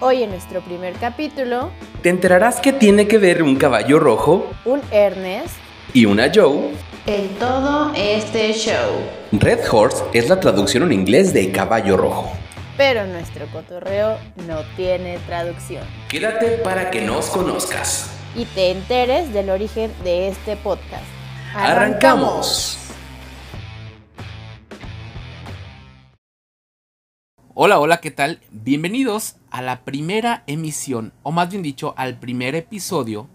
Hoy en nuestro primer capítulo, Te enterarás que tiene que ver un caballo rojo un Ernest y una Joe. en todo este show. Red Horse es la traducción en inglés de caballo rojo. Pero nuestro cotorreo no tiene traducción. Quédate para que nos conozcas. Y te enteres del origen de este podcast. ¡Arrancamos! Hola, hola, ¿qué tal? Bienvenidos a la primera emisión, o más bien dicho, al primer episodio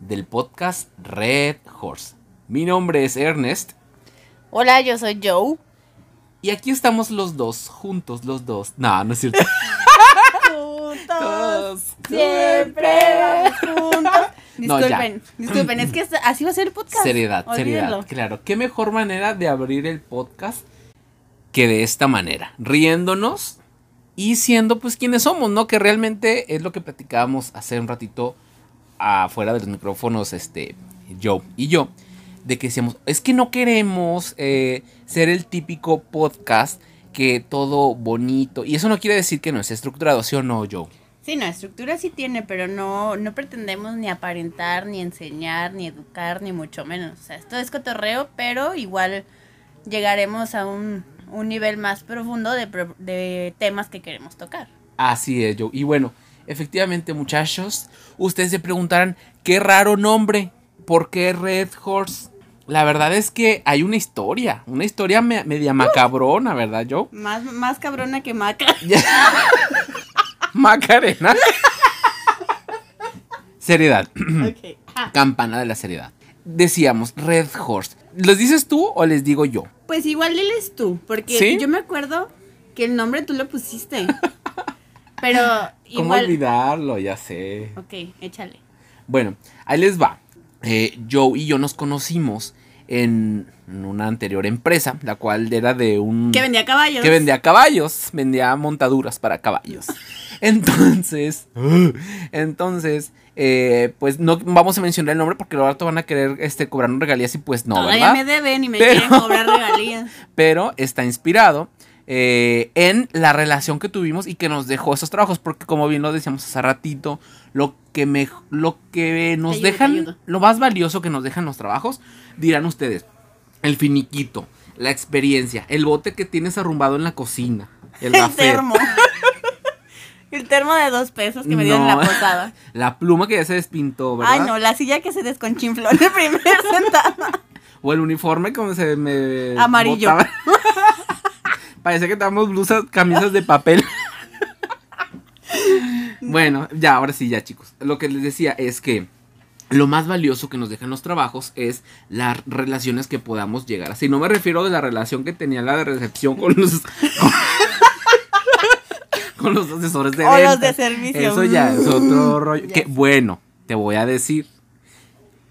del podcast Red Horse. Mi nombre es Ernest Hola, yo soy Joe. y aquí estamos los dos, juntos los dos. No, no es cierto. Juntos. Siempre vamos juntos. No. Disculpen, disculpen, es que así va a ser el podcast. Seriedad, Olvídenlo. seriedad. Claro, qué mejor manera de abrir el podcast que de esta manera, riéndonos y siendo pues quienes somos, ¿no? Que realmente es lo que platicábamos hace un ratito afuera de los micrófonos, este, Joe y yo, de que decíamos, es que no queremos eh, ser el típico podcast que todo bonito, y eso no quiere decir que no esté estructurado, ¿sí o no, Joe? Sí, no, estructura sí tiene, pero no, no pretendemos ni aparentar, ni enseñar, ni educar, ni mucho menos. O sea, esto es cotorreo, pero igual llegaremos a un, un nivel más profundo de, de temas que queremos tocar. Así es, Joe. Y bueno, efectivamente, muchachos, ustedes se preguntarán, qué raro nombre, ¿por qué Red Horse? La verdad es que hay una historia, una historia me- media macabrona, ¿verdad, Joe? Más, más cabrona que maca. Macarena. seriedad. Ah, Campana de la seriedad. Decíamos, Red Horse. ¿Les dices tú o les digo yo? Pues igual diles tú, porque ¿Sí? yo me acuerdo que el nombre tú lo pusiste. Pero ¿Cómo olvidarlo? Ya sé. Ok, échale. Bueno, ahí les va. Eh, Joe y yo nos conocimos en una anterior empresa, la cual era de un... Que vendía caballos. que vendía caballos, vendía montaduras para caballos. Entonces, entonces, eh, pues no vamos a mencionar el nombre porque luego van a querer este, cobrarnos regalías y pues no, Todavía ¿verdad? me deben y me Pero- quieren cobrar regalías. Pero está inspirado eh, en la relación que tuvimos y que nos dejó esos trabajos, porque como bien lo decíamos hace ratito, lo que, me, lo que nos dejan, lo más valioso que nos dejan los trabajos, dirán ustedes, el finiquito, la experiencia, el bote que tienes arrumbado en la cocina, el, El termo. El termo de dos pesos que me dieron en la posada. la pluma que ya se despintó, ¿verdad? Ay, no, la silla que se desconchinfló en el primer sentada. O el uniforme como se me... Amarillo. Parece que tenemos blusas, camisas de papel. bueno, ya, ahora sí, ya chicos. Lo que les decía es que lo más valioso que nos dejan los trabajos es las relaciones que podamos llegar. Así no me refiero de la relación que tenía la de recepción con los... con, los asesores de O los de servicio. Eso ya es otro Mm, rollo. ya Que bueno, te voy a decir.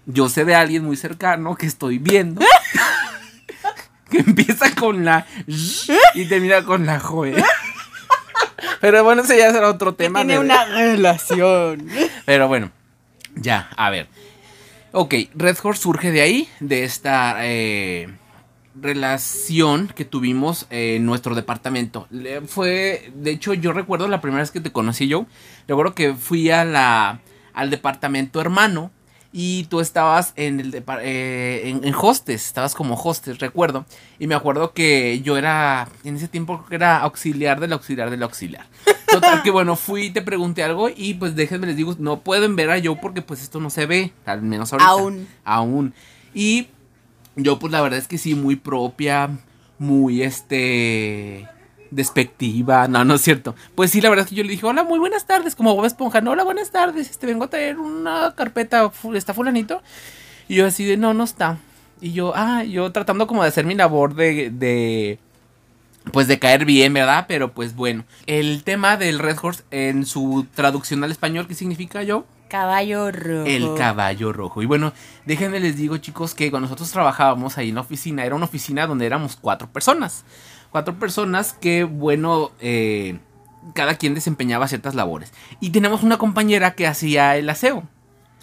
Yo sé de alguien muy cercano que estoy viendo. que empieza con la y termina con la joe. Pero bueno, ese ya será otro tema. Tiene de- una relación. Pero bueno, ya, a ver. Ok, Red Horse surge de ahí, de esta eh, relación que tuvimos en nuestro departamento. Fue, de hecho, yo recuerdo la primera vez que te conocí yo, recuerdo que fui a la, al departamento hermano y tú estabas en el eh, en, en hostes, estabas como hostes, recuerdo. Y me acuerdo que yo era, en ese tiempo era auxiliar del auxiliar del auxiliar. Total que bueno, fui y te pregunté algo y pues déjenme les digo, no pueden ver a yo porque pues esto no se ve, al menos ahorita. Aún. Aún. Y yo pues la verdad es que sí, muy propia, muy este despectiva, no, no es cierto. Pues sí, la verdad es que yo le dije, hola, muy buenas tardes, como Bob Esponja, no, hola, buenas tardes, este, vengo a traer una carpeta, ¿está fulanito? Y yo así de, no, no está. Y yo, ah, yo tratando como de hacer mi labor de, de, pues de caer bien, ¿verdad? Pero pues bueno, el tema del Red Horse en su traducción al español, ¿qué significa yo? Caballo rojo. El caballo rojo. Y bueno, déjenme les digo, chicos, que cuando nosotros trabajábamos ahí en la oficina, era una oficina donde éramos cuatro personas. Cuatro personas que, bueno, eh, cada quien desempeñaba ciertas labores. Y teníamos una compañera que hacía el aseo.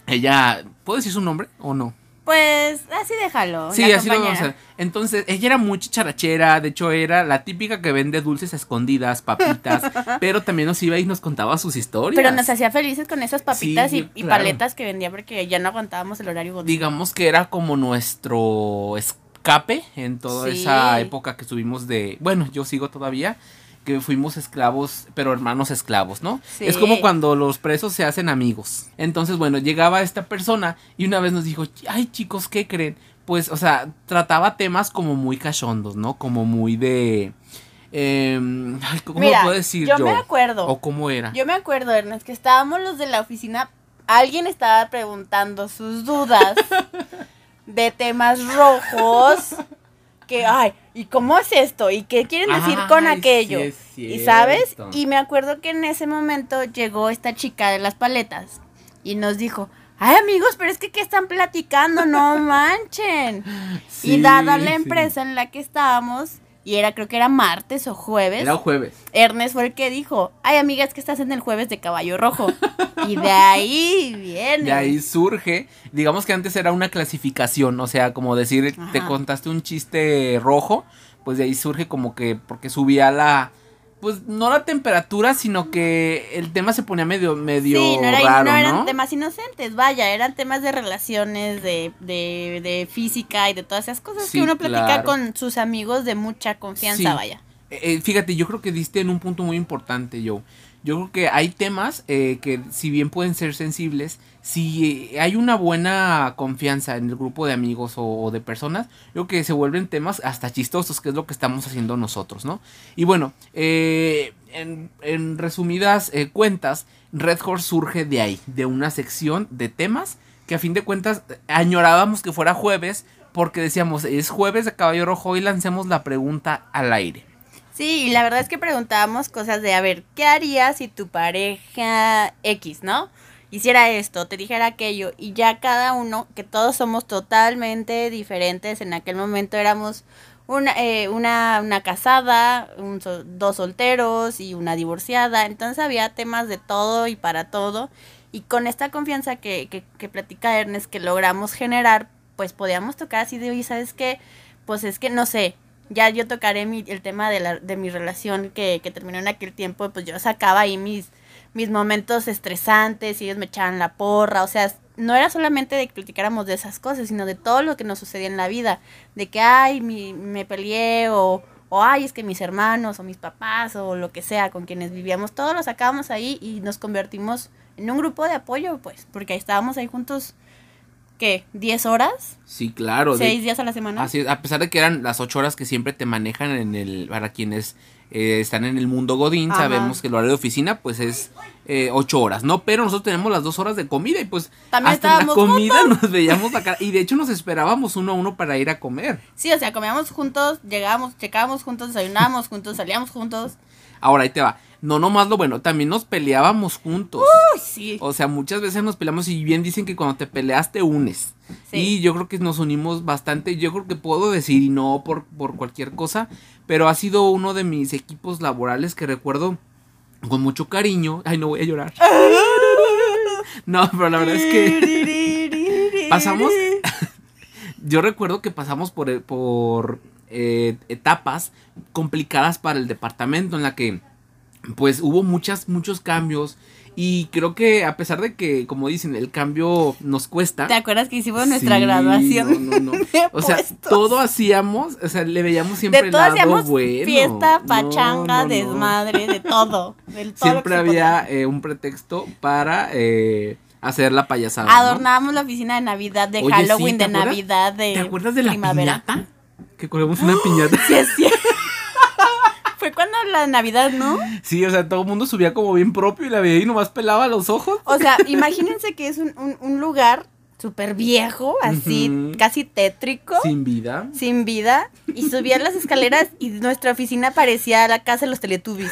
Ella, ¿puedo decir su nombre o no? Pues así déjalo. Sí, así lo vamos a. Entonces, ella era muy chicharachera, de hecho era la típica que vende dulces a escondidas, papitas, pero también nos iba y nos contaba sus historias. Pero nos hacía felices con esas papitas Sí, y, y claro. paletas que vendía porque ya no aguantábamos el horario. Digamos que era como nuestro escape en toda Sí. esa época que estuvimos de, bueno, yo sigo todavía, que fuimos esclavos, pero hermanos esclavos, ¿no? Sí. Es como cuando los presos se hacen amigos. Entonces, bueno, llegaba esta persona y una vez nos dijo, ay chicos, ¿qué creen? Pues, o sea, trataba temas como muy cachondos, ¿no? Como muy de... em, ¿Cómo Mira, puedo decir yo yo? me acuerdo. ¿O cómo era? Yo me acuerdo, Ernest, que estábamos los de la oficina. Alguien estaba preguntando sus dudas de temas rojos. Que, ay, ¿y cómo es esto? ¿Y qué quieren decir con aquello? sí y sabes, y me acuerdo que en ese momento llegó esta chica de las paletas y nos dijo, ay amigos, pero es que ¿qué están platicando? No manchen. y dada la sí. empresa en la que estábamos, y era creo que era martes o jueves, Era jueves. Ernest fue el que dijo, ay amiga, es que estás en el jueves de caballo rojo. y de ahí viene. De ahí surge, digamos que antes era una clasificación, o sea, como decir, te contaste un chiste rojo, pues de ahí surge como que, porque subía la, pues no la temperatura, sino que el tema se ponía medio, medio Sí, no, era- raro, no eran ¿no? temas inocentes, vaya, eran temas de relaciones, de, de, de física y de todas esas cosas Sí, que uno platica claro. con sus amigos de mucha confianza, Sí. vaya. Eh, eh, fíjate, yo creo que diste en un punto muy importante, Joe. Yo creo que hay temas eh, que si bien pueden ser sensibles, si eh, hay una buena confianza en el grupo de amigos o, de personas, yo creo que se vuelven temas hasta chistosos, que es lo que estamos haciendo nosotros, ¿no? Y bueno, eh, en, resumidas eh, cuentas, Red Horse surge de ahí, de una sección de temas que a fin de cuentas añorábamos que fuera jueves, porque decíamos, es jueves de caballo rojo y lancemos la pregunta al aire. Sí, y la verdad es que preguntábamos cosas de, a ver, ¿qué harías si tu pareja X, ¿no? Hiciera esto, te dijera aquello, y ya cada uno, que todos somos totalmente diferentes, en aquel momento éramos una, eh, una, una casada, un dos solteros y una divorciada, entonces había temas de todo y para todo, y con esta confianza que, que, que platica Ernest que logramos generar, pues podíamos tocar así de, oye, ¿sabes qué? Pues es que no sé, ya yo tocaré mi, el tema de, la, de mi relación que, que terminó en aquel tiempo, pues yo sacaba ahí mis, mis momentos estresantes y ellos me echaban la porra, o sea, no era solamente de que platicáramos de esas cosas, sino de todo lo que nos sucedía en la vida, de que, ay, mi, me peleé o, o, ay, es que mis hermanos o mis papás o lo que sea con quienes vivíamos, todos lo sacábamos ahí y nos convertimos en un grupo de apoyo, pues, porque ahí estábamos ahí juntos, ¿qué? ¿10 horas? Sí, claro. de- ¿6 días a la semana? Así a pesar de que eran las ocho horas que siempre te manejan en el, para quienes eh, están en el mundo Godín, Ajá. sabemos que el horario de oficina pues es eh, ocho horas, ¿no? Pero nosotros tenemos las dos horas de comida y pues También hasta la comida nos veíamos la cara y de hecho nos esperábamos uno a uno para ir a comer. Sí, o sea, comíamos juntos, llegábamos, checábamos juntos, desayunábamos juntos, salíamos juntos. Ahora ahí te va. No nomás lo bueno, también nos peleábamos juntos. Uy, sí. O sea, muchas veces nos peleamos y bien dicen que cuando te peleas te unes. Sí. Y yo creo que nos unimos bastante. Yo creo que puedo decir, y no por, por cualquier cosa, pero ha sido uno de mis equipos laborales que recuerdo con mucho cariño. Ay, no voy a llorar. No, pero la verdad es que pasamos. Yo recuerdo que pasamos por, por eh, etapas complicadas para el departamento en la que pues hubo muchas, muchos cambios. Y creo que a pesar de que, como dicen, el cambio nos cuesta. ¿Te acuerdas que hicimos nuestra Sí, graduación? No, no, no. O sea, puestos? todo hacíamos, o sea, le veíamos siempre de el lado hacíamos bueno. fiesta, pachanga, no, no. desmadre, de todo. del todo lo Siempre había eh, un pretexto para eh, hacer la payasada. Adornábamos la oficina de Navidad, de Oye, Halloween, ¿te de acuerdas? Navidad, de ¿Te acuerdas de la primavera. piñata? Que colgamos una piñata. Sí, es cierto. Fue cuando la Navidad, ¿no? Sí, o sea, todo el mundo subía como bien propio y la veía y nomás pelaba los ojos. O sea, imagínense que es un, un, un lugar súper viejo, así, casi tétrico. Sin vida. sin vida y subía las escaleras y nuestra oficina parecía la casa de los Teletubbies.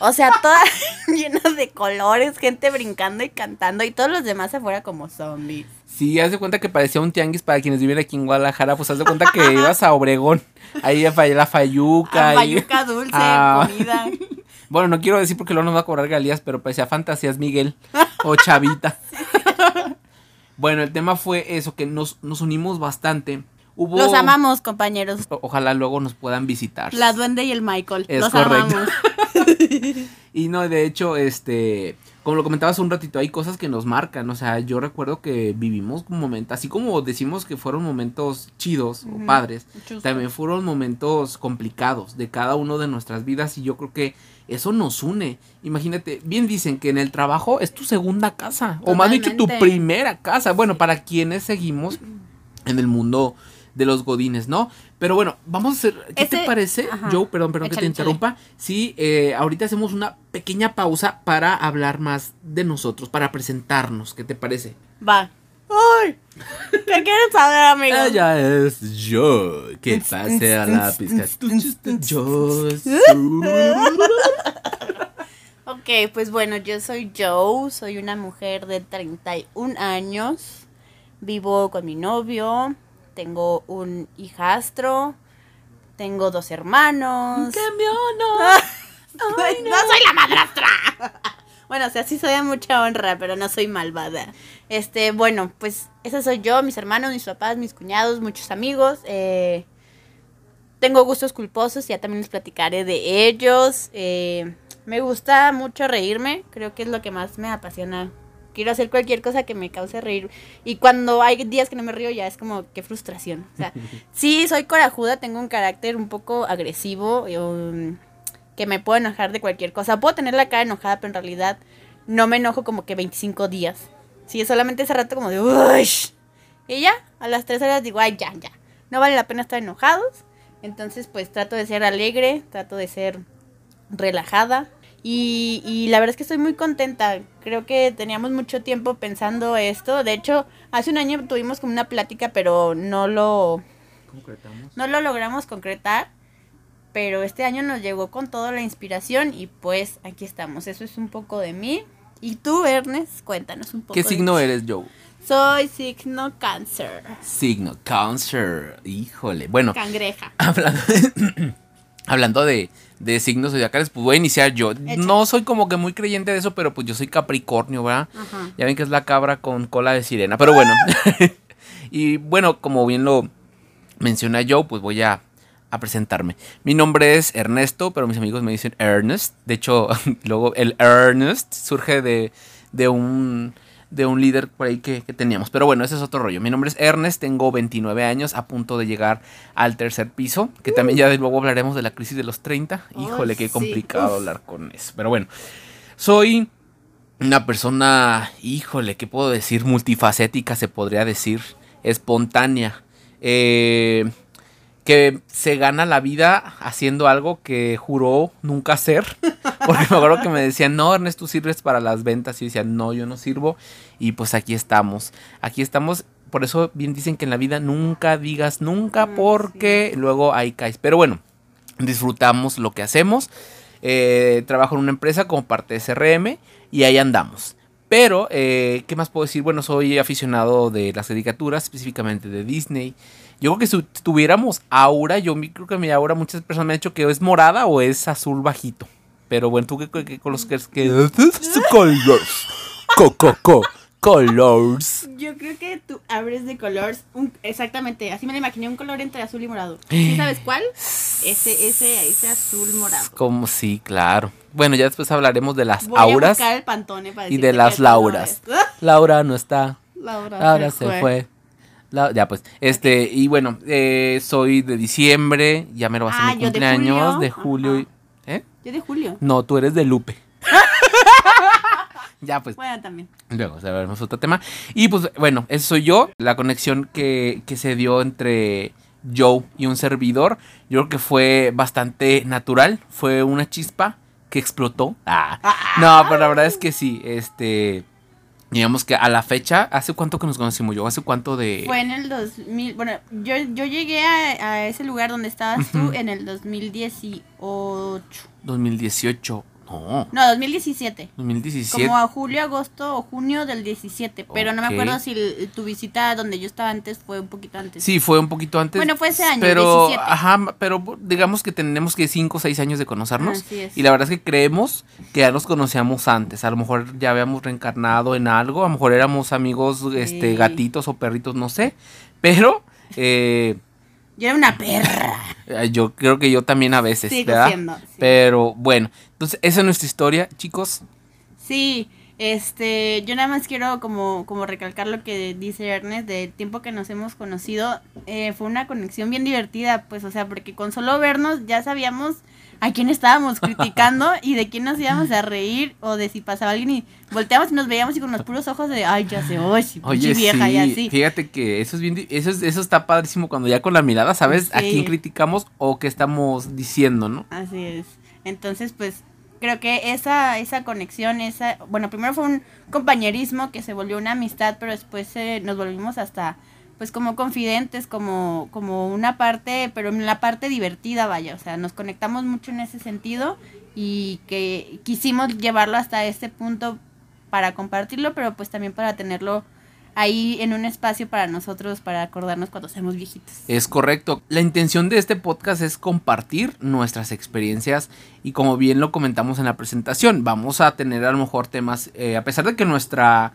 O sea, toda llena de colores, gente brincando y cantando y todos los demás afuera como zombies. Sí, haz de cuenta que parecía un tianguis para quienes viven aquí en Guadalajara. Pues haz de cuenta que ibas a Obregón. Ahí a la Fayuca. Ah, ahí- Bayuca dulce, Ah. comida. Bueno, no quiero decir porque luego nos va a cobrar galías, pero parecía Fantasías Miguel o Chavita. Bueno, el tema fue eso, que nos, nos unimos bastante. Hubo, Los amamos, compañeros. Ojalá luego nos puedan visitar. La duende y el Michael. Es Los correcto. amamos. Y no, de hecho, este, como lo comentabas un ratito, hay cosas que nos marcan. O sea, yo recuerdo que vivimos un momento, así como decimos que fueron momentos chidos o padres, también fueron momentos complicados de cada uno de nuestras vidas y yo creo que eso nos une. Imagínate, bien dicen que en el trabajo es tu segunda casa, o más que tu primera casa. Bueno, para quienes seguimos en el mundo de los godines, ¿no? Pero bueno, vamos a hacer, ¿qué te parece, ajá. Joe? Perdón, perdón que te Échale, échale. interrumpa. Sí, eh, ahorita hacemos una pequeña pausa para hablar más de nosotros, para presentarnos, ¿qué te parece? Va. ¡Ay! ¿Qué quieres saber, amigo? Ella es yo, que pase a la pizca. Yo soy- Ok, pues bueno, yo soy Joe, soy una mujer de 31 años, vivo con mi novio, tengo un hijastro, tengo dos hermanos. Cambio, no. soy la madrastra. bueno, o sea, sí soy de mucha honra, pero no soy malvada. Este, bueno, pues esa soy yo, mis hermanos, mis papás, mis cuñados, muchos amigos. eh, tengo gustos culposos, ya también les platicaré de ellos. eh, me gusta mucho reírme, creo que es lo que más me apasiona. Quiero hacer cualquier cosa que me cause reír. Y cuando hay días que no me río, ya es como qué frustración. O sea, sí, soy corajuda, tengo un carácter un poco agresivo, um, que me puedo enojar de cualquier cosa. Puedo tener la cara enojada, pero en realidad no me enojo como que 25 días. Sí, es solamente ese rato como de uy. Y ya, a las 3 horas digo, ay, ya, ya. No vale la pena estar enojados. Entonces, pues trato de ser alegre, trato de ser relajada. Y, y la verdad es que estoy muy contenta. Creo que teníamos mucho tiempo pensando esto. De hecho, hace un año tuvimos como una plática, pero no lo, no lo logramos concretar. Pero este año nos llegó con toda la inspiración y pues aquí estamos. Eso es un poco de mí. Y tú, Ernest, cuéntanos un poco. ¿Qué signo eres, Joe? Soy signo cáncer. Signo, Cancer. Híjole. Bueno, Cangreja. hablando de, hablando de, de signos zodiacales, pues voy a iniciar yo. No soy como que muy creyente de eso, pero pues yo soy Capricornio, ¿verdad? Ajá. Ya ven que es la cabra con cola de sirena. Pero bueno. y bueno, como bien lo menciona Joe, pues voy a, a presentarme. Mi nombre es Ernesto, pero mis amigos me dicen Ernest. De hecho, luego el Ernest surge de, de un de un líder por ahí que, que teníamos. Pero bueno, ese es otro rollo. Mi nombre es Ernest, tengo 29 años, a punto de llegar al tercer piso, que también ya de luego hablaremos de la crisis de los 30. Híjole, qué complicado hablar con eso. Pero bueno, soy una persona, híjole, ¿qué puedo decir? Multifacética, se podría decir. Espontánea. eh, que se gana la vida haciendo algo que juró nunca hacer. Porque me acuerdo que me decían, no, Ernest, tú sirves para las ventas. Y yo decía, no, yo no sirvo. Y pues aquí estamos. Aquí estamos. Por eso bien dicen que en la vida nunca digas nunca, Mm, porque luego ahí caes. Pero bueno, disfrutamos lo que hacemos. Eh, trabajo en una empresa como parte de CRM y ahí andamos. Pero, eh, ¿qué más puedo decir? Bueno, soy aficionado de las caricaturas, específicamente de Disney. Yo creo que si tuviéramos aura, yo creo que mi aura muchas personas me han dicho que es morada o es azul bajito. Pero bueno, ¿tú qué, qué, qué colores crees que Colors. Co, co, co. Colors. Yo creo que tú abres de colores, un- exactamente, así me lo imaginé, un color entre azul y morado. ¿Sí sabes cuál? Ese, ese, ese azul morado. Como sí, claro. Bueno, ya después hablaremos de las Voy a auras buscar el pantone para y de las lauras. es. Laura no está. Laura, Ahora se fue. La- ya pues, este, y bueno, eh, soy de diciembre, ya me lo va a Ah, mi de cumpleaños, julio. de julio. y- ¿Eh? Yo de julio. No, tú eres de Lupe. ya pues, Bueno, también. luego sabremos otro tema. Y pues bueno, eso soy yo, la conexión que, que se dio entre Joe y un servidor, yo creo que fue bastante natural, fue una chispa que explotó. Ah, no, pero la verdad es que sí, este... Digamos que a la fecha, ¿hace cuánto que nos conocimos yo? ¿Hace cuánto de...? Fue en el 2000, bueno, yo, yo llegué a, a ese lugar donde estabas tú en el 2018. 2018. No, No, 2017. 2017. Como a julio, agosto o junio del 17. Pero no me acuerdo si el- tu visita donde yo estaba antes fue un poquito antes. Sí, fue un poquito antes. Bueno, fue ese año, Pero, 17. ajá, pero digamos que tenemos que 5 o 6 años de conocernos. Así es. Y la verdad es que creemos que ya nos conocíamos antes. A lo mejor ya habíamos reencarnado en algo. A lo mejor éramos amigos, este, gatitos o perritos, no sé. Pero, eh, Yo era una perra. yo creo que yo también a veces, Sigo ¿verdad? siendo, sí. Pero bueno, entonces esa es nuestra historia, chicos. Sí, este, yo nada más quiero como, como recalcar lo que dice Ernest, del tiempo que nos hemos conocido, eh, fue una conexión bien divertida, pues, o sea, porque con solo vernos ya sabíamos a quién estábamos criticando y de quién nos íbamos a reír, o de si pasaba alguien y volteamos y nos veíamos y con los puros ojos de, ay, ya sé, oye, sí, Oye, vieja, sí, y así. fíjate que eso es bien, eso es, eso está padrísimo cuando ya con la mirada sabes a quién criticamos o qué estamos diciendo, ¿no? Así es. Entonces, pues, creo que esa, esa conexión, esa, bueno, primero fue un compañerismo que se volvió una amistad, pero después eh, nos volvimos hasta, pues, como confidentes, como, como una parte, pero en la parte divertida, vaya, o sea, nos conectamos mucho en ese sentido y que quisimos llevarlo hasta este punto para compartirlo, pero pues también para tenerlo ahí en un espacio para nosotros, para acordarnos cuando seamos viejitos. Es correcto. La intención de este podcast es compartir nuestras experiencias y como bien lo comentamos en la presentación, vamos a tener a lo mejor temas, eh, a pesar de que nuestra,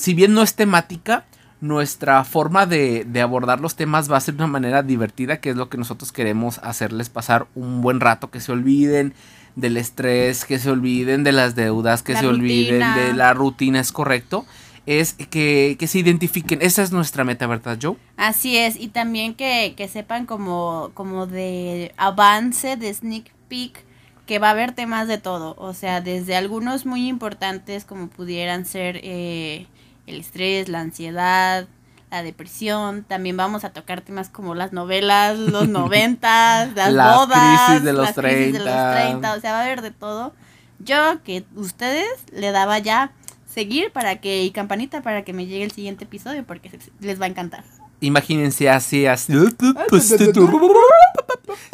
si bien no es temática, nuestra forma de, de abordar los temas va a ser de una manera divertida, que es lo que nosotros queremos hacerles pasar un buen rato, que se olviden del estrés, que se olviden de las deudas, que La se olviden de la rutina, es correcto. Es que, que se identifiquen. Esa es nuestra meta, ¿verdad, Joe? Así es, y también que, que sepan como, como de avance, de sneak peek, que va a haber temas de todo, o sea, desde algunos muy importantes como pudieran ser eh, el estrés, la ansiedad, la depresión, también vamos a tocar temas como las novelas, los noventas, las, Las bodas, crisis de los las crisis de los 30. 30, o sea, va a haber de todo. Yo que ustedes le daba ya seguir para que y campanita para que me llegue el siguiente episodio porque se- les va a encantar. Imagínense así, así.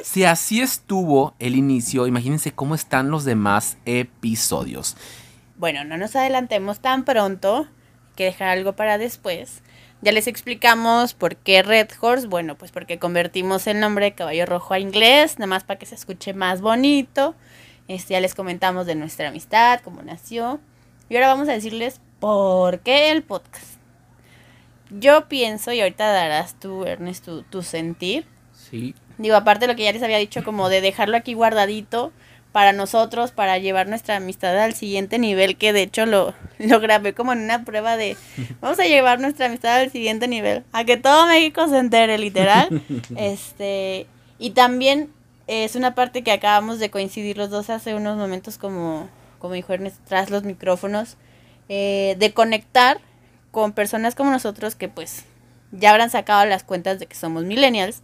Si así estuvo el inicio, imagínense cómo están los demás episodios. Bueno, no nos adelantemos tan pronto, hay que dejar algo para después. Ya les explicamos por qué Red Horse, bueno, pues porque convertimos el nombre de Caballo Rojo a inglés, nada más para que se escuche más bonito. Este, ya les comentamos de nuestra amistad, cómo nació. Y ahora vamos a decirles por qué el podcast. Yo pienso, y ahorita darás tú, Ernest, tu, tu sentir, Sí. Digo, aparte de lo que ya les había dicho, como de dejarlo aquí guardadito para nosotros, para llevar nuestra amistad al siguiente nivel, que de hecho lo, lo grabé como en una prueba de, vamos a llevar nuestra amistad al siguiente nivel, a que todo México se entere, literal. este, y también es una parte que acabamos de coincidir los dos hace unos momentos, como, como dijo Ernest, tras los micrófonos, eh, de conectar con personas como nosotros que pues ya habrán sacado las cuentas de que somos millennials.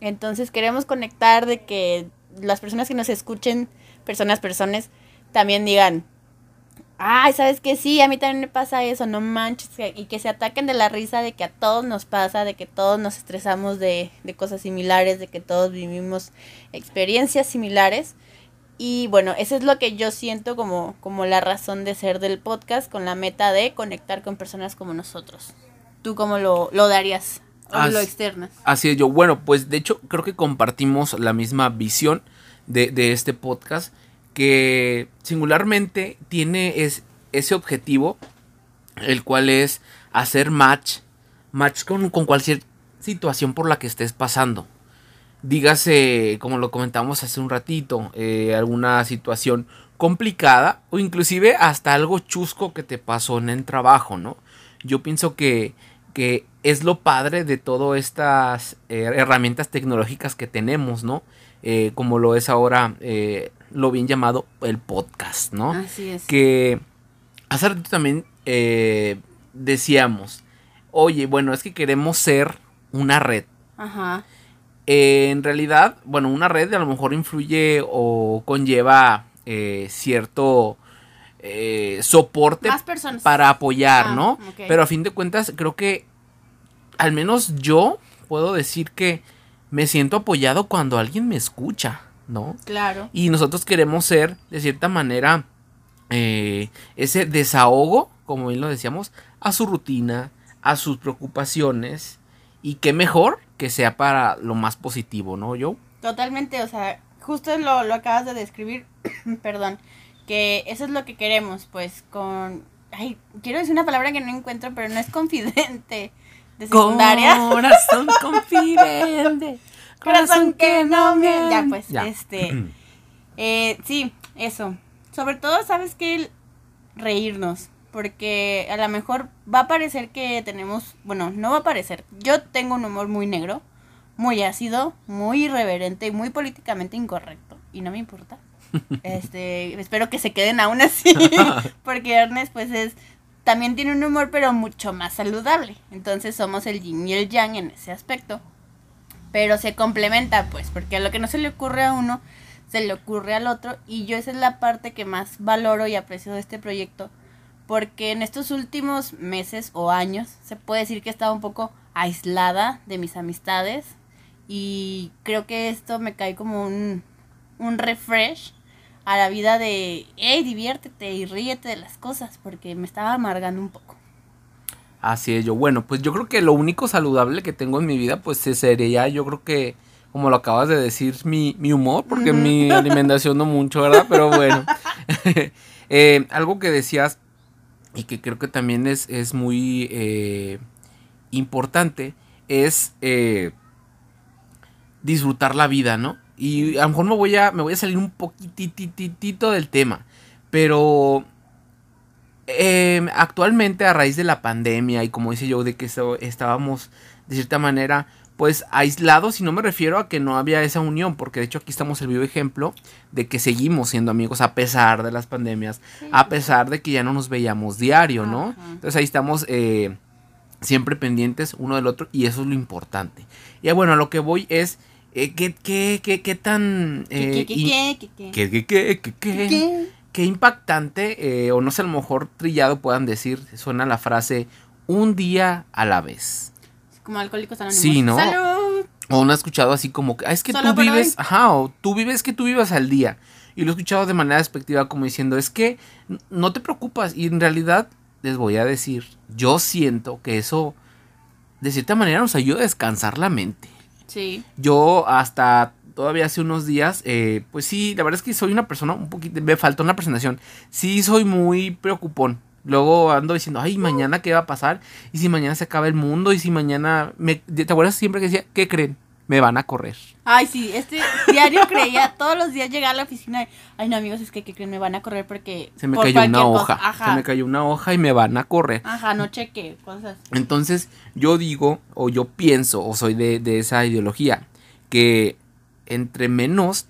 Entonces queremos conectar de que las personas que nos escuchen, personas, personas, también digan, ay, ¿sabes qué? Sí, a mí también me pasa eso, no manches, y que se ataquen de la risa de que a todos nos pasa, de que todos nos estresamos de, de cosas similares, de que todos vivimos experiencias similares. Y bueno, eso es lo que yo siento como, como la razón de ser del podcast, con la meta de conectar con personas como nosotros. ¿Tú cómo lo, lo darías? ¿O As- lo externas? Así es yo. Bueno, pues de hecho creo que compartimos la misma visión de, de este podcast que singularmente tiene es, ese objetivo, el cual es hacer match, match con, con cualquier situación por la que estés pasando. Dígase, como lo comentamos hace un ratito, eh, alguna situación complicada o inclusive hasta algo chusco que te pasó en el trabajo, ¿no? Yo pienso que, que es lo padre de todas estas eh, herramientas tecnológicas que tenemos, ¿no? Eh, como lo es ahora eh, lo bien llamado el podcast, ¿no? Así es. que hace ratito también eh, decíamos, oye, bueno, es que queremos ser una red. Ajá. Eh, en realidad, bueno, una red a lo mejor influye o conlleva eh, cierto eh, soporte para apoyar, Ah, ¿no? Pero a fin de cuentas, creo que al menos yo puedo decir que me siento apoyado cuando alguien me escucha. ¿no? Claro. Y nosotros queremos ser, de cierta manera, eh, ese desahogo, como bien lo decíamos, a su rutina, a sus preocupaciones. Y qué mejor que sea para lo más positivo, ¿no, yo? Totalmente, o sea, justo lo, lo acabas de describir, perdón, que eso es lo que queremos, pues con... Ay, quiero decir una palabra que no encuentro, pero no es confidente. De secundaria. Corazón confidente. Corazón que no me... Ya, pues, Ya. este... eh, sí, eso. Sobre todo, ¿sabes qué? Reírnos. Porque a lo mejor va a parecer que tenemos... Bueno, no va a parecer. Yo tengo un humor muy negro, muy ácido, muy irreverente y muy políticamente incorrecto. Y no me importa. Este, espero que se queden aún así. porque Ernest, pues, es... También tiene un humor, pero mucho más saludable. Entonces somos el yin y el yang en ese aspecto pero se complementa pues porque a lo que no se le ocurre a uno se le ocurre al otro y yo esa es la parte que más valoro y aprecio de este proyecto porque en estos últimos meses o años se puede decir que he estado un poco aislada de mis amistades y creo que esto me cae como un, un refresh a la vida de, hey, diviértete y ríete de las cosas porque me estaba amargando un poco. Así es, yo. Bueno, pues yo creo que lo único saludable que tengo en mi vida, pues se sería, yo creo que, como lo acabas de decir, mi, mi humor, porque mi alimentación no mucho, ¿verdad? Pero bueno. Eh, algo que decías y que creo que también es, es muy eh, importante es eh, disfrutar la vida, ¿no? Y a lo mejor me voy a, me voy a salir un poquititito del tema, pero eh, actualmente a raíz de la pandemia y como dice yo de que so- estábamos de cierta manera pues aislados y no me refiero a que no había esa unión porque de hecho aquí estamos el vivo ejemplo de que seguimos siendo amigos a pesar de las pandemias a pesar de que ya no nos veíamos diario no Ajá. entonces ahí estamos eh, siempre pendientes uno del otro y eso es lo importante y bueno a lo que voy es eh, qué, qué, qué, qué tan eh, ¿Qué, qué, y- qué, qué, qué, qué, qué, qué, qué, qué- qué? qué impactante, eh, o no sé, a lo mejor trillado puedan decir, suena la frase un día a la vez. Como alcohólicos anónimos. Sí, ¿no? ¡Salud! O no he escuchado así como que, "Ah, es que Solo tú vives, hoy". ajá, o tú vives que tú vivas al día. Y lo he escuchado de manera despectiva como diciendo, es que no te preocupas. Y en realidad, les voy a decir, yo siento que eso, de cierta manera, nos ayuda a descansar la mente. Sí. Yo hasta todavía hace unos días, eh, pues sí, la verdad es que soy una persona un poquito, me faltó una presentación. Sí, soy muy preocupón. Luego ando diciendo, ay, mañana qué va a pasar, y si mañana se acaba el mundo, y si mañana, me, ¿te acuerdas siempre que decía, ¿qué creen? Me van a correr. Ay, sí, este diario creía, todos los días llegaba a la oficina y, ay, no, amigos, es que, ¿qué creen? Me van a correr porque... Se me por cayó una hoja, cosa". Ajá, se me cayó una hoja y me van a correr. ajá, no cheque, cosas. Entonces, yo digo, o yo pienso, o soy de, de esa ideología, que entre menos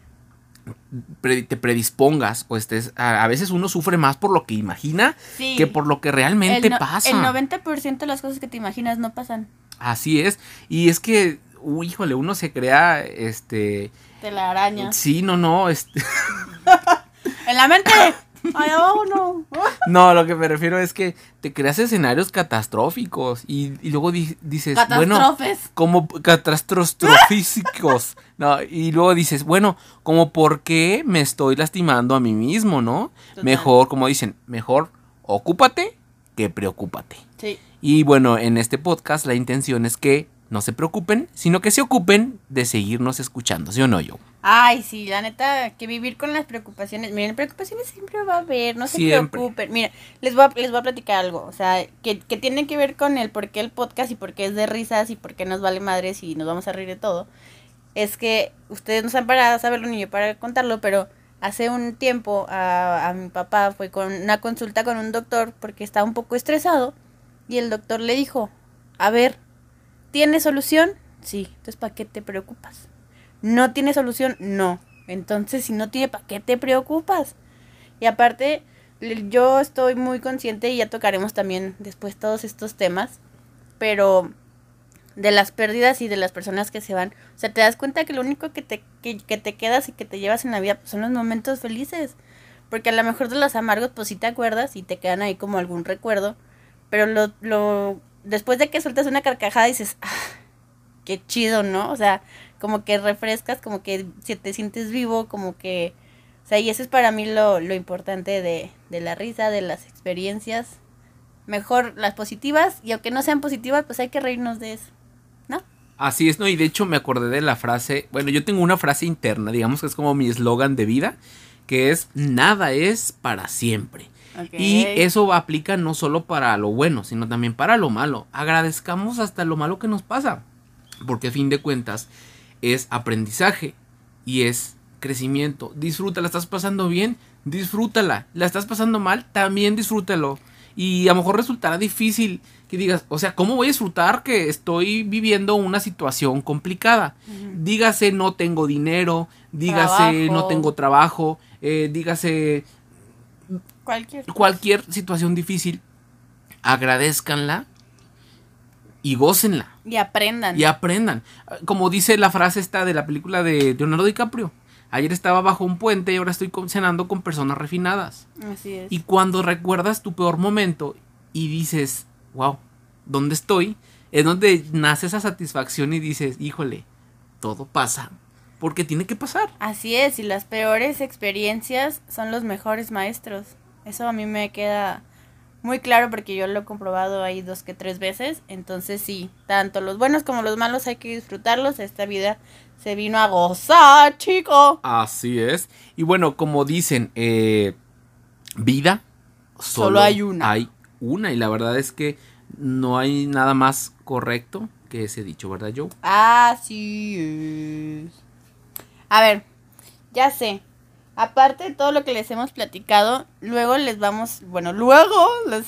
te predispongas o estés, a, a veces uno sufre más por lo que imagina Sí. que por lo que realmente el no- pasa. El 90% de las cosas que te imaginas no pasan. Así es. Y es que, uy, híjole, uno se crea, este, Te la arañas. sí, no, no, este, En la mente. Abajo no. no, lo que me refiero es que te creas escenarios catastróficos y, y luego di- dices, bueno, como catástrofísicos. No, y luego dices, bueno, como por qué me estoy lastimando a mí mismo, ¿no? Total. Mejor, como dicen, mejor ocúpate que preocúpate. Sí. Y bueno, en este podcast la intención es que no se preocupen, sino que se ocupen de seguirnos escuchando, ¿sí o no yo? Ay, sí, la neta, que vivir con las preocupaciones. Miren, preocupaciones siempre va a haber, no se preocupen. Mira, les voy, a, les voy a platicar algo, o sea, que, que tiene que ver con el por qué el podcast y por qué es de risas y por qué nos vale madres y nos vamos a reír de todo. Es que ustedes no están para saberlo ni yo para contarlo, pero hace un tiempo a, a mi papá fue con una consulta con un doctor porque estaba un poco estresado y el doctor le dijo, a ver, ¿tiene solución? Sí, entonces ¿para qué te preocupas? ¿No tiene solución? No. Entonces, si no tiene, ¿para qué te preocupas? Y aparte, yo estoy muy consciente y ya tocaremos también después todos estos temas, pero de las pérdidas y de las personas que se van. O sea, te das cuenta que lo único que te, que, que te quedas y que te llevas en la vida pues, son los momentos felices. Porque a lo mejor de los amargos, pues sí te acuerdas y te quedan ahí como algún recuerdo. Pero lo, lo después de que sueltas una carcajada dices, ah, qué chido, ¿no? O sea, como que refrescas, como que te sientes vivo, como que, o sea, y eso es para mí lo, lo importante de, de la risa, de las experiencias, mejor las positivas, y aunque no sean positivas, pues hay que reírnos de eso, ¿no? Así es, ¿no? Y de hecho me acordé de la frase, bueno, yo tengo una frase interna, digamos que es como mi eslogan de vida, que es, nada es para siempre. Y eso aplica no solo para lo bueno, sino también para lo malo. Agradezcamos hasta lo malo que nos pasa. Porque a fin de cuentas es aprendizaje y es crecimiento. Disfruta, la estás pasando bien, disfrútala. La estás pasando mal, también disfrútalo. Y a lo mejor resultará difícil que digas, o sea, ¿cómo voy a disfrutar que estoy viviendo una situación complicada? Dígase no tengo dinero, dígase no tengo trabajo, eh, dígase Cualquier. cualquier situación difícil, agradezcanla y gócenla Y aprendan. y aprendan. Como dice la frase esta de la película de Leonardo DiCaprio. Ayer estaba bajo un puente y ahora estoy cenando con personas refinadas. Así es. Y cuando recuerdas tu peor momento y dices, wow, ¿dónde estoy? Es donde nace esa satisfacción y dices, híjole, todo pasa. Porque tiene que pasar. Así es, y las peores experiencias son los mejores maestros. Eso a mí me queda muy claro porque yo lo he comprobado ahí dos que tres veces. Entonces sí, tanto los buenos como los malos hay que disfrutarlos. Esta vida se vino a gozar, chico. Así es. Y bueno, como dicen, eh, vida solo, Solo hay una. Hay una. Y la verdad es que no hay nada más correcto que ese dicho, ¿verdad, Joe? Así es. A ver, ya sé. Aparte de todo lo que les hemos platicado, luego les vamos, bueno, luego les,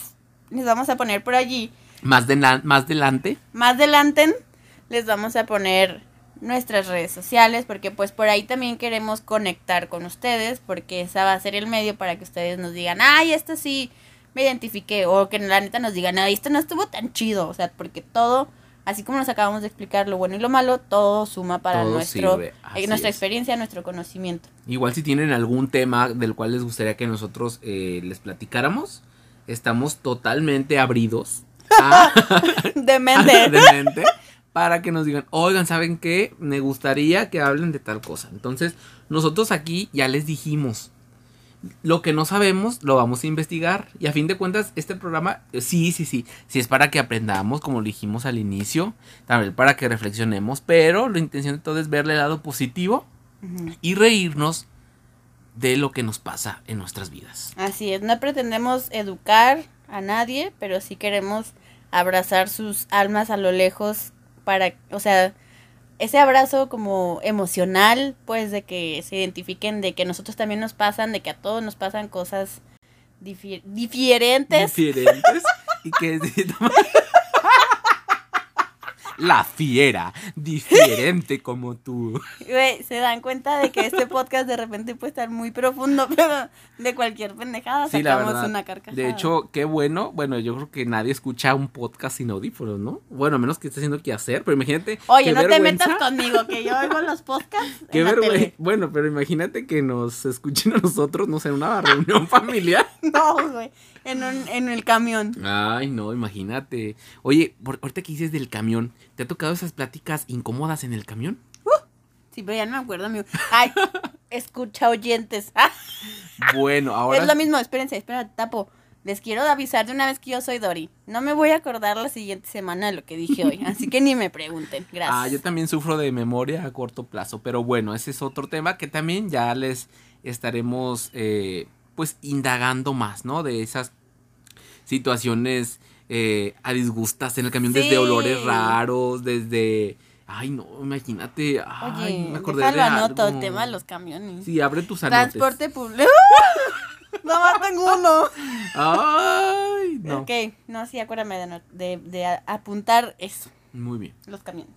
les vamos a poner por allí Más, de la- más adelante. Más adelante les vamos a poner nuestras redes sociales porque pues por ahí también queremos conectar con ustedes porque esa va a ser el medio para que ustedes nos digan, ay, esto sí me identifiqué o que la neta nos digan, ay, esto no estuvo tan chido, o sea, porque todo, así como nos acabamos de explicar lo bueno y lo malo, todo suma para Todo nuestro, eh, nuestra es. experiencia, nuestro conocimiento. Igual si tienen algún tema del cual les gustaría que nosotros eh, les platicáramos, estamos totalmente abridos a, Demente. de mente para que nos digan, oigan, ¿saben qué? Me gustaría que hablen de tal cosa. Entonces, nosotros aquí ya les dijimos. Lo que no sabemos lo vamos a investigar. Y a fin de cuentas, este programa, eh, sí, sí, sí. Sí es para que aprendamos, como lo dijimos al inicio. También para que reflexionemos. Pero la intención de todo es verle el lado positivo y reírnos de lo que nos pasa en nuestras vidas. Así es, no pretendemos educar a nadie, pero sí queremos abrazar sus almas a lo lejos para, o sea, ese abrazo como emocional, pues de que se identifiquen de que nosotros también nos pasan, de que a todos nos pasan cosas difi- diferentes. Diferentes. y que La fiera, diferente como tú. Güey, se dan cuenta de que este podcast de repente puede estar muy profundo, pero de cualquier pendejada Sí, sacamos una carcajada. De hecho, qué bueno. Bueno, yo creo que nadie escucha un podcast sin audífonos, ¿no? Bueno, a menos que esté haciendo que hacer, pero imagínate. Oye, qué no te metas conmigo, que yo oigo los podcasts. Qué vergüenza. Bueno, pero imagínate que nos escuchen a nosotros, no sé, en una reunión familiar. No, güey. En, un, en el camión. Ay, no, imagínate. Oye, por, ahorita que dices del camión, ¿te ha tocado esas pláticas incómodas en el camión? Sí, pero ya no me acuerdo, amigo. Ay, escucha oyentes. Bueno, ahora. es lo mismo, espérense, espera, tapo. Les quiero avisar de una vez que yo soy Dori. No me voy a acordar la siguiente semana de lo que dije hoy. Así que ni me pregunten. Gracias. Ah, yo también sufro de memoria a corto plazo, pero bueno, ese es otro tema que también ya les estaremos eh, pues indagando más, ¿no? De esas situaciones eh, a disgustas en el camión, Sí. desde olores raros, desde... Ay, no, imagínate. Ay, Oye, me acordé de anoto el tema de los camiones. Sí, abre tus anotes. Transporte público. no más tengo uno. Ay, no. Ok, no, sí, acuérdame de, de, apuntar eso. Muy bien. los camiones.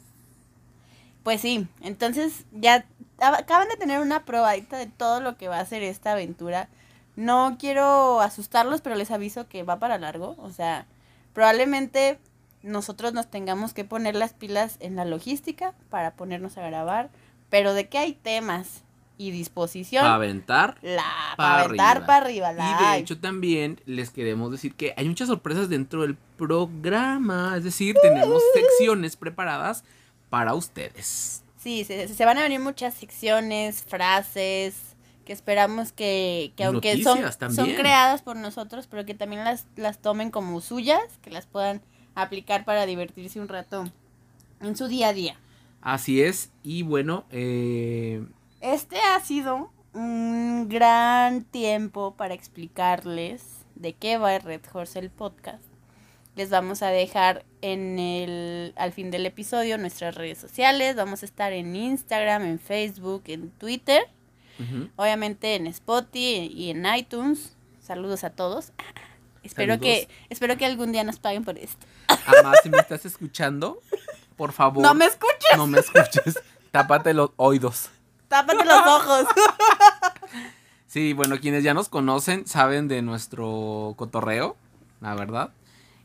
Pues sí, entonces ya ab- acaban de tener una probadita de todo lo que va a ser esta aventura. No quiero asustarlos, pero les aviso que va para largo. O sea, probablemente nosotros nos tengamos que poner las pilas en la logística para ponernos a grabar. Pero de que hay temas y disposición, Para aventar. la pa' para aventar arriba. para arriba. Y La de hay. hecho también les queremos decir que hay muchas sorpresas dentro del programa. Es decir, tenemos secciones preparadas para ustedes. Sí, se, se van a venir muchas secciones, frases, que esperamos que, que aunque son, son creadas por nosotros, pero que también las, las tomen como suyas, que las puedan aplicar para divertirse un rato en su día a día. Así es. Y bueno, eh, Este ha sido un gran tiempo para explicarles de qué va Red Horse el podcast. Les vamos a dejar en el al fin del episodio nuestras redes sociales. Vamos a estar en Instagram, en Facebook, en Twitter, obviamente en Spotify y en iTunes. Saludos a todos. Espero Saludos. que espero que algún día nos paguen por esto. Amá, si me estás escuchando, por favor. No me escuches, no me escuches. Tápate los oídos. tápate los ojos. Sí, bueno, quienes ya nos conocen saben de nuestro cotorreo, la verdad.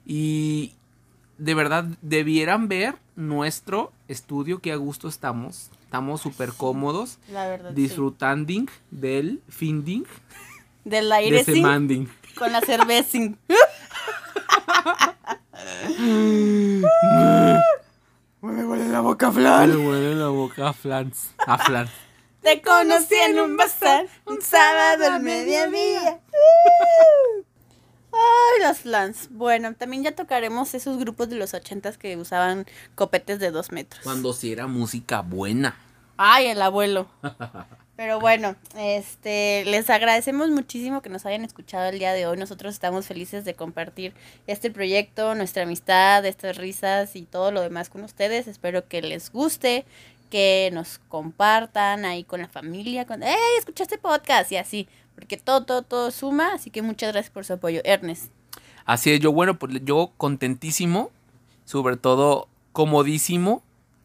Y de verdad debieran ver nuestro estudio, que a gusto estamos. Estamos súper cómodos, La verdad. sí. disfrutando del finding, Del de aire manding. con la cerveza. Me huele la boca a flan. Me huele la boca a flans. A flan. Te conocí en un bazar un sábado al mediodía. Ay, los flans. Bueno, también ya tocaremos esos grupos de los ochentas que usaban copetes de dos metros. Cuando sí era música buena. Ay, el abuelo. Pero bueno, este, les agradecemos muchísimo que nos hayan escuchado el día de hoy. Nosotros estamos felices de compartir este proyecto, nuestra amistad, estas risas y todo lo demás con ustedes. Espero que les guste, que nos compartan ahí con la familia, con, ¡hey, escuchaste podcast! Y así, porque todo, todo, todo suma. Así que muchas gracias por su apoyo. Ernest. Así es, yo bueno, pues yo contentísimo, sobre todo comodísimo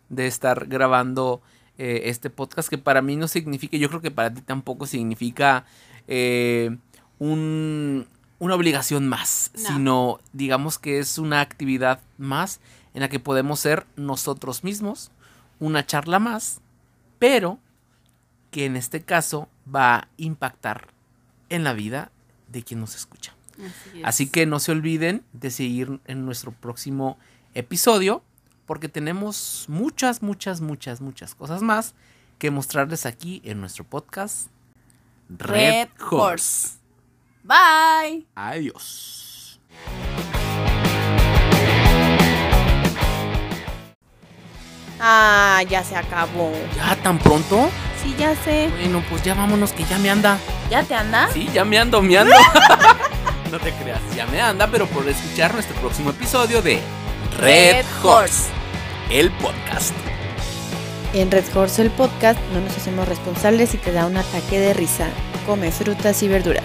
de estar grabando eh, este podcast que para mí no significa, yo creo que para ti tampoco significa eh, un, una obligación más, No. sino digamos que es una actividad más en la que podemos ser nosotros mismos, una charla más, pero que en este caso va a impactar en la vida de quien nos escucha. Así, es. Así que no se olviden de seguir en nuestro próximo episodio porque tenemos muchas, muchas, muchas, muchas cosas más que mostrarles aquí en nuestro podcast Red, Red Horse. Bye. Adiós. Ah, ya se acabó. ¿Ya tan pronto? Sí, ya sé. Bueno, pues ya vámonos que ya me anda. ¿Ya te anda? Sí, ya me ando, me ando. no te creas, ya me anda, pero por escuchar nuestro próximo episodio de Red, Horse, el podcast. En Red Horse el podcast no nos hacemos responsables si te da un ataque de risa. Come frutas y verduras.